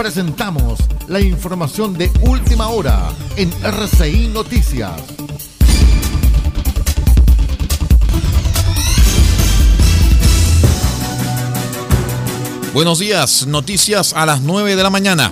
presentamos la información de última hora en RCI Noticias. Buenos días, noticias a las 9 de la mañana.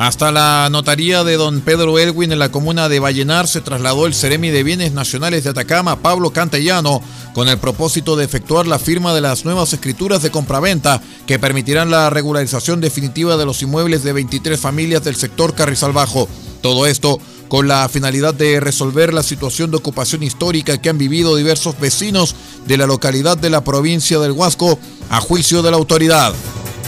Hasta la notaría de don Pedro Elwin en la comuna de Vallenar se trasladó el Ceremi de Bienes Nacionales de Atacama, Pablo Cantellano, con el propósito de efectuar la firma de las nuevas escrituras de compraventa que permitirán la regularización definitiva de los inmuebles de 23 familias del sector Carrizal Bajo. Todo esto con la finalidad de resolver la situación de ocupación histórica que han vivido diversos vecinos de la localidad de la provincia del Huasco a juicio de la autoridad.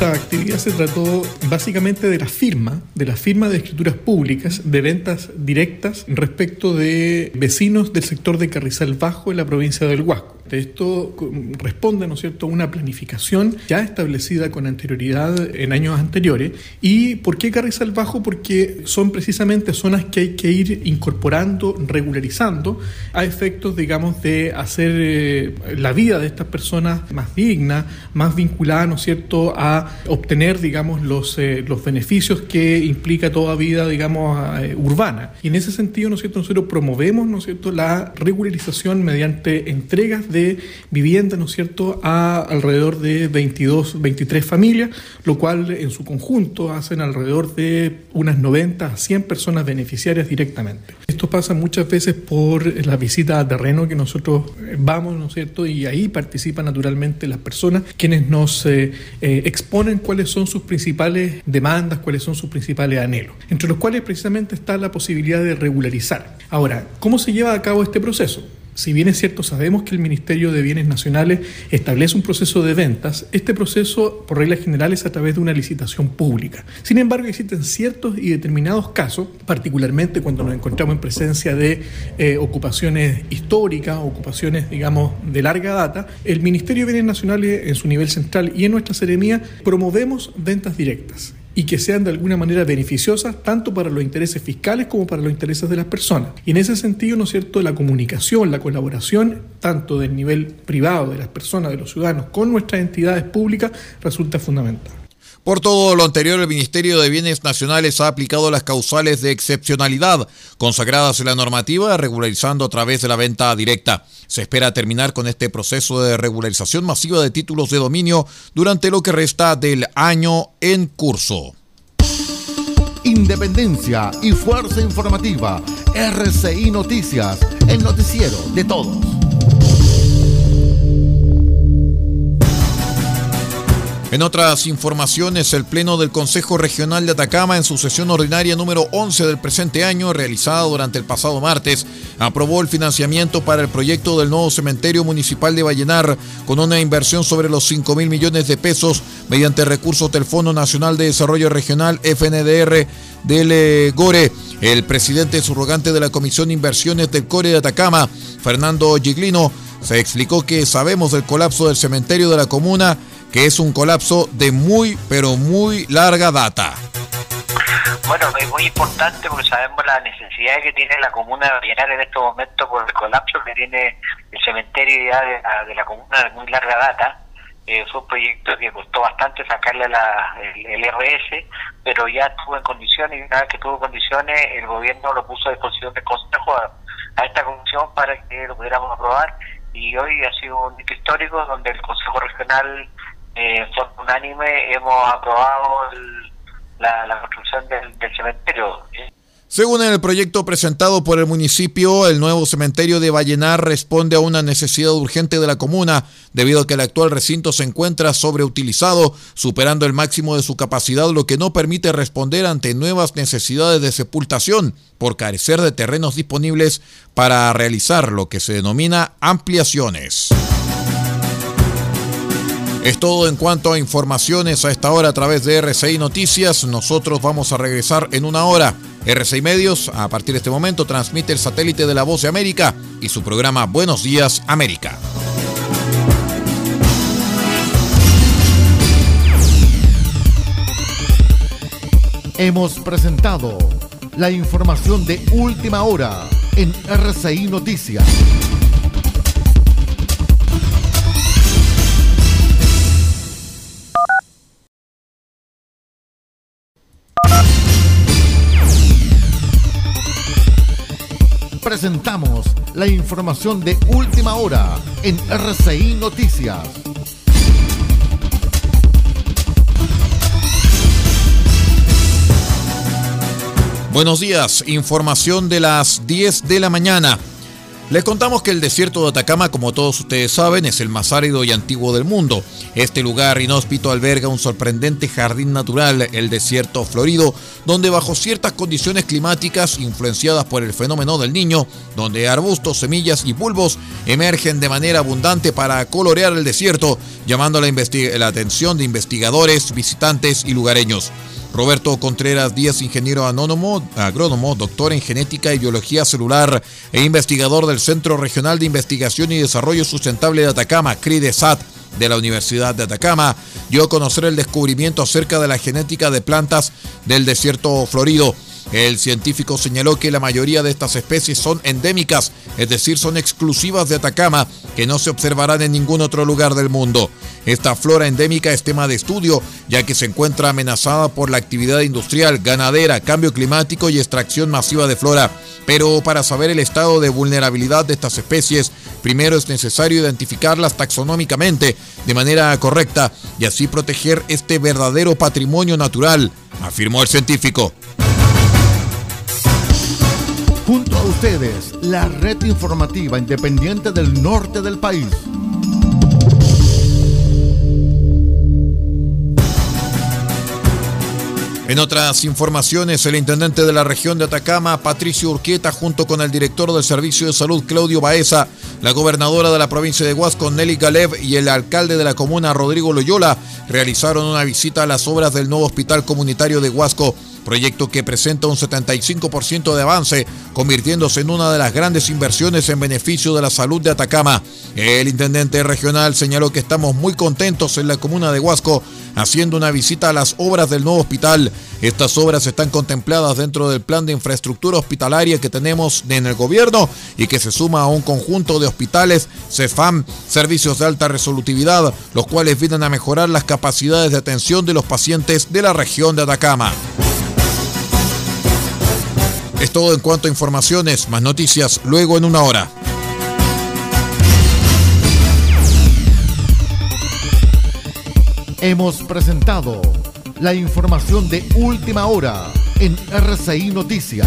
Esta actividad se trató básicamente de la firma, de la firma de escrituras públicas de ventas directas respecto de vecinos del sector de Carrizal Bajo en la provincia del Huasco. Esto responde, ¿no es cierto?, a una planificación ya establecida con anterioridad en años anteriores. ¿Y por qué Carrizal Bajo? Porque son precisamente zonas que hay que ir incorporando, regularizando, a efectos, digamos, de hacer eh, la vida de estas personas más digna, más vinculada, ¿no es cierto?, a obtener, digamos, los, eh, los beneficios que implica toda vida, digamos, eh, urbana. Y en ese sentido, ¿no es cierto?, nosotros promovemos, ¿no es cierto?, la regularización mediante entregas de vivienda, ¿no es cierto?, a alrededor de 22, 23 familias, lo cual en su conjunto hacen alrededor de unas 90 a 100 personas beneficiarias directamente. Esto pasa muchas veces por la visita a terreno que nosotros vamos, ¿no es cierto?, y ahí participan naturalmente las personas quienes nos eh, exponen cuáles son sus principales demandas, cuáles son sus principales anhelos, entre los cuales precisamente está la posibilidad de regularizar. Ahora, ¿cómo se lleva a cabo este proceso? Si bien es cierto, sabemos que el Ministerio de Bienes Nacionales establece un proceso de ventas, este proceso, por reglas generales, es a través de una licitación pública. Sin embargo, existen ciertos y determinados casos, particularmente cuando nos encontramos en presencia de eh, ocupaciones históricas, ocupaciones, digamos, de larga data, el Ministerio de Bienes Nacionales, en su nivel central y en nuestra seremía, promovemos ventas directas y que sean de alguna manera beneficiosas tanto para los intereses fiscales como para los intereses de las personas. Y en ese sentido, ¿no es cierto?, la comunicación, la colaboración, tanto del nivel privado de las personas, de los ciudadanos, con nuestras entidades públicas, resulta fundamental. Por todo lo anterior, el Ministerio de Bienes Nacionales ha aplicado las causales de excepcionalidad consagradas en la normativa, regularizando a través de la venta directa. Se espera terminar con este proceso de regularización masiva de títulos de dominio durante lo que resta del año en curso. Independencia y fuerza informativa. RCI Noticias, el noticiero de todos. En otras informaciones, el Pleno del Consejo Regional de Atacama, en su sesión ordinaria número 11 del presente año, realizada durante el pasado martes, aprobó el financiamiento para el proyecto del nuevo cementerio municipal de Vallenar, con una inversión sobre los 5 mil millones de pesos mediante recursos del Fondo Nacional de Desarrollo Regional, FNDR, del GORE. El presidente subrogante de la Comisión de Inversiones del CORE de Atacama, Fernando Giglino, se explicó que sabemos del colapso del cementerio de la comuna que es un colapso de muy, pero muy larga data. Bueno, es muy importante porque sabemos la necesidad que tiene la comuna de llenar en estos momentos por el colapso que tiene el cementerio ya de, la, comuna de muy larga data. Eh, fue un proyecto que costó bastante sacarle la, el, RS, pero ya estuvo en condiciones y una vez que tuvo condiciones el gobierno lo puso a disposición del Consejo a, a esta comisión para que lo pudiéramos aprobar y hoy ha sido un hito histórico donde el Consejo Regional eh, unánime hemos aprobado la, construcción del, cementerio. Según el proyecto presentado por el municipio, el nuevo cementerio de Vallenar responde a una necesidad urgente de la comuna, debido a que el actual recinto se encuentra sobreutilizado, superando el máximo de su capacidad, lo que no permite responder ante nuevas necesidades de sepultación, por carecer de terrenos disponibles para realizar lo que se denomina ampliaciones. Es todo en cuanto a informaciones a esta hora a través de RCI Noticias. Nosotros vamos a regresar en una hora. RCI Medios, a partir de este momento, transmite el satélite de la Voz de América y su programa Buenos Días América. Hemos presentado la información de última hora en RCI Noticias. Presentamos la información de última hora en RCI Noticias. Buenos días, información de las 10 de la mañana. Les contamos que el desierto de Atacama, como todos ustedes saben, es el más árido y antiguo del mundo. Este lugar inhóspito alberga un sorprendente jardín natural, el desierto florido, donde bajo ciertas condiciones climáticas influenciadas por el fenómeno del niño, donde arbustos, semillas y bulbos emergen de manera abundante para colorear el desierto, llamando la, la atención de investigadores, visitantes y lugareños. Roberto Contreras Díaz, ingeniero agrónomo, doctor en genética y biología celular e investigador del Centro Regional de Investigación y Desarrollo Sustentable de Atacama, CRIDESAT, de la Universidad de Atacama, dio a conocer el descubrimiento acerca de la genética de plantas del desierto florido el científico señaló que la mayoría de estas especies son endémicas, es decir, son exclusivas de Atacama, que no se observarán en ningún otro lugar del mundo. Esta flora endémica es tema de estudio, ya que se encuentra amenazada por la actividad industrial, ganadera, cambio climático y extracción masiva de flora. Pero para saber el estado de vulnerabilidad de estas especies, primero es necesario identificarlas taxonómicamente de manera correcta y así proteger este verdadero patrimonio natural, afirmó el científico. Junto a ustedes, la red informativa independiente del norte del país. En otras informaciones, el intendente de la región de Atacama, Patricio Urquieta, junto con el director del Servicio de Salud, Claudio Baeza, la gobernadora de la provincia de Huasco, Nelly Galev, y el alcalde de la comuna, Rodrigo Loyola, realizaron una visita a las obras del nuevo hospital comunitario de Huasco proyecto que presenta un 75% de avance, convirtiéndose en una de las grandes inversiones en beneficio de la salud de Atacama. El intendente regional señaló que estamos muy contentos en la comuna de Huasco haciendo una visita a las obras del nuevo hospital. Estas obras están contempladas dentro del plan de infraestructura hospitalaria que tenemos en el gobierno y que se suma a un conjunto de hospitales CEFAM, servicios de alta resolutividad, los cuales vienen a mejorar las capacidades de atención de los pacientes de la región de Atacama. Es todo en cuanto a informaciones, más noticias luego en una hora. Hemos presentado la información de última hora en RCI Noticias.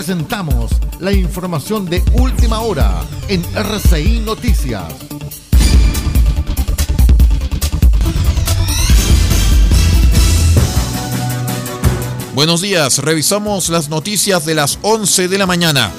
Presentamos la información de última hora en RCI Noticias. Buenos días, revisamos las noticias de las 11 de la mañana.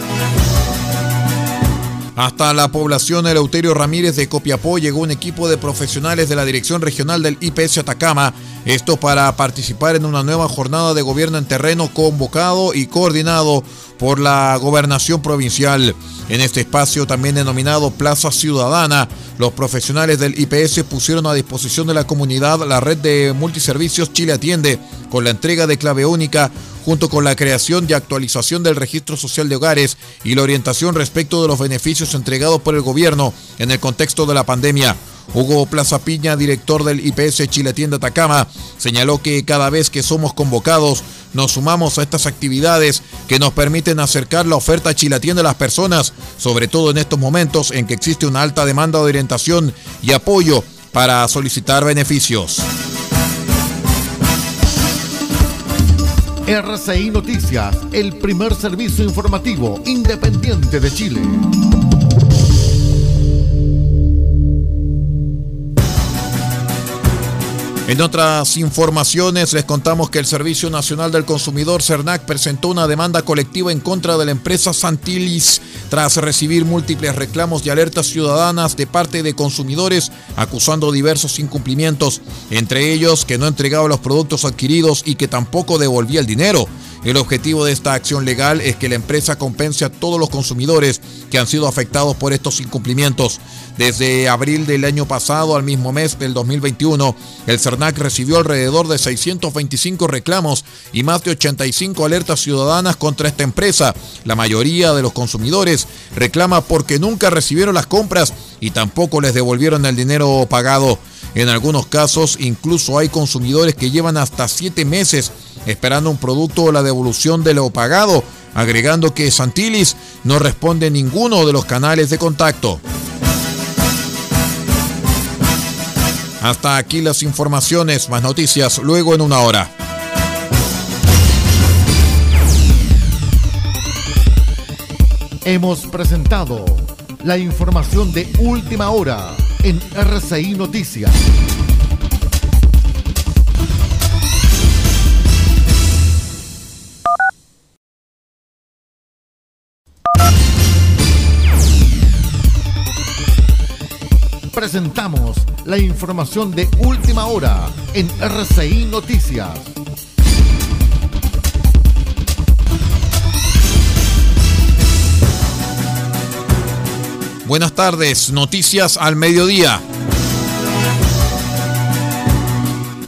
Hasta la población Eleuterio Ramírez de Copiapó llegó un equipo de profesionales de la Dirección Regional del IPS Atacama, esto para participar en una nueva jornada de gobierno en terreno convocado y coordinado por la gobernación provincial. En este espacio, también denominado Plaza Ciudadana, los profesionales del IPS pusieron a disposición de la comunidad la red de multiservicios Chile Atiende, con la entrega de clave única, junto con la creación y actualización del registro social de hogares y la orientación respecto de los beneficios entregados por el gobierno en el contexto de la pandemia. Hugo Plaza Piña, director del IPS Chile Tienda Atacama, señaló que cada vez que somos convocados nos sumamos a estas actividades que nos permiten acercar la oferta chilatienda a las personas, sobre todo en estos momentos en que existe una alta demanda de orientación y apoyo para solicitar beneficios. RCI Noticias, el primer servicio informativo independiente de Chile. En otras informaciones les contamos que el Servicio Nacional del Consumidor CERNAC presentó una demanda colectiva en contra de la empresa Santilis tras recibir múltiples reclamos y alertas ciudadanas de parte de consumidores acusando diversos incumplimientos, entre ellos que no entregaba los productos adquiridos y que tampoco devolvía el dinero. El objetivo de esta acción legal es que la empresa compense a todos los consumidores que han sido afectados por estos incumplimientos. Desde abril del año pasado al mismo mes del 2021, el CERNAC recibió alrededor de 625 reclamos y más de 85 alertas ciudadanas contra esta empresa. La mayoría de los consumidores reclama porque nunca recibieron las compras y tampoco les devolvieron el dinero pagado. En algunos casos incluso hay consumidores que llevan hasta siete meses esperando un producto o la devolución de lo pagado, agregando que Santilis no responde ninguno de los canales de contacto. Hasta aquí las informaciones, más noticias luego en una hora. Hemos presentado la información de última hora en RCI Noticias. Presentamos la información de última hora en RCI Noticias. Buenas tardes, noticias al mediodía.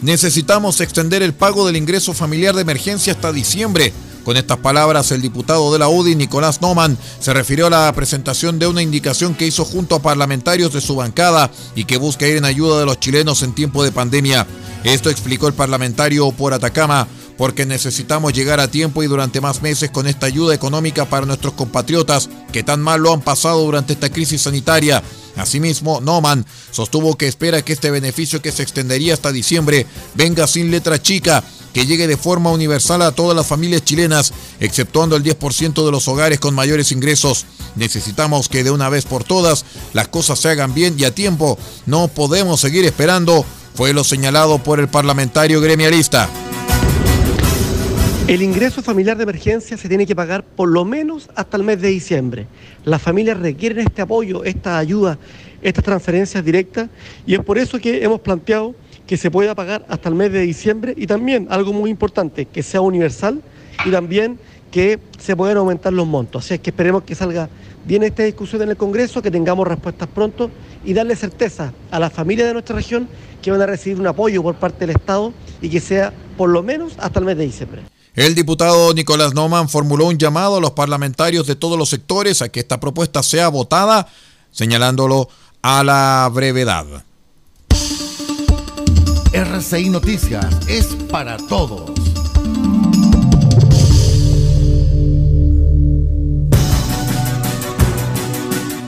Necesitamos extender el pago del ingreso familiar de emergencia hasta diciembre. Con estas palabras, el diputado de la UDI, Nicolás Noman, se refirió a la presentación de una indicación que hizo junto a parlamentarios de su bancada y que busca ir en ayuda de los chilenos en tiempo de pandemia. Esto explicó el parlamentario por Atacama, porque necesitamos llegar a tiempo y durante más meses con esta ayuda económica para nuestros compatriotas que tan mal lo han pasado durante esta crisis sanitaria. Asimismo, Noman sostuvo que espera que este beneficio que se extendería hasta diciembre venga sin letra chica, que llegue de forma universal a todas las familias chilenas, exceptuando el 10% de los hogares con mayores ingresos. Necesitamos que de una vez por todas las cosas se hagan bien y a tiempo. No podemos seguir esperando, fue lo señalado por el parlamentario gremialista. El ingreso familiar de emergencia se tiene que pagar por lo menos hasta el mes de diciembre. Las familias requieren este apoyo, esta ayuda, estas transferencias directas y es por eso que hemos planteado que se pueda pagar hasta el mes de diciembre y también algo muy importante, que sea universal y también que se puedan aumentar los montos. Así es que esperemos que salga bien esta discusión en el Congreso, que tengamos respuestas pronto y darle certeza a las familias de nuestra región que van a recibir un apoyo por parte del Estado y que sea por lo menos hasta el mes de diciembre. El diputado Nicolás Noman formuló un llamado a los parlamentarios de todos los sectores a que esta propuesta sea votada, señalándolo a la brevedad. RCI Noticias es para todos.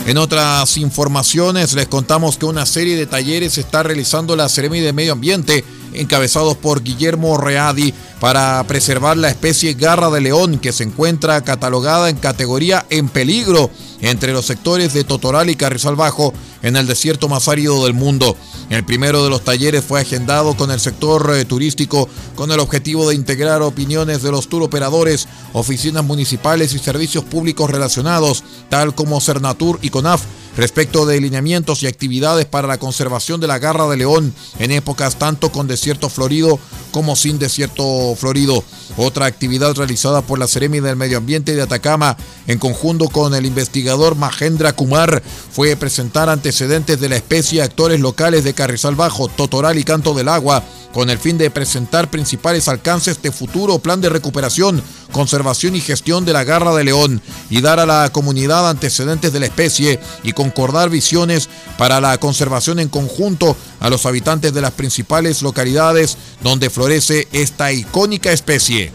En otras informaciones les contamos que una serie de talleres está realizando la Seremi de Medio Ambiente encabezados por Guillermo Readi, para preservar la especie garra de león que se encuentra catalogada en categoría en peligro entre los sectores de Totoral y Carrizal Bajo en el desierto más árido del mundo. El primero de los talleres fue agendado con el sector eh, turístico con el objetivo de integrar opiniones de los turoperadores, oficinas municipales y servicios públicos relacionados, tal como Cernatur y CONAF respecto de lineamientos y actividades para la conservación de la garra de león en épocas tanto con desierto florido como sin desierto florido. Otra actividad realizada por la Seremi del Medio Ambiente de Atacama en conjunto con el investigador Mahendra Kumar fue presentar antecedentes de la especie a actores locales de Carrizal Bajo, Totoral y Canto del Agua con el fin de presentar principales alcances de futuro plan de recuperación, conservación y gestión de la garra de león y dar a la comunidad antecedentes de la especie y concordar visiones para la conservación en conjunto a los habitantes de las principales localidades donde florece esta icónica especie.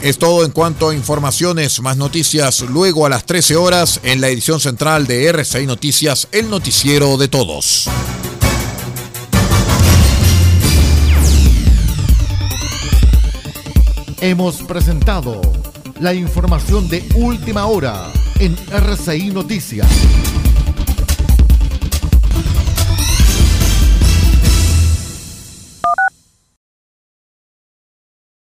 Es todo en cuanto a informaciones, más noticias luego a las 13 horas en la edición central de RCI Noticias, el noticiero de todos. Hemos presentado la información de última hora en RCI Noticias.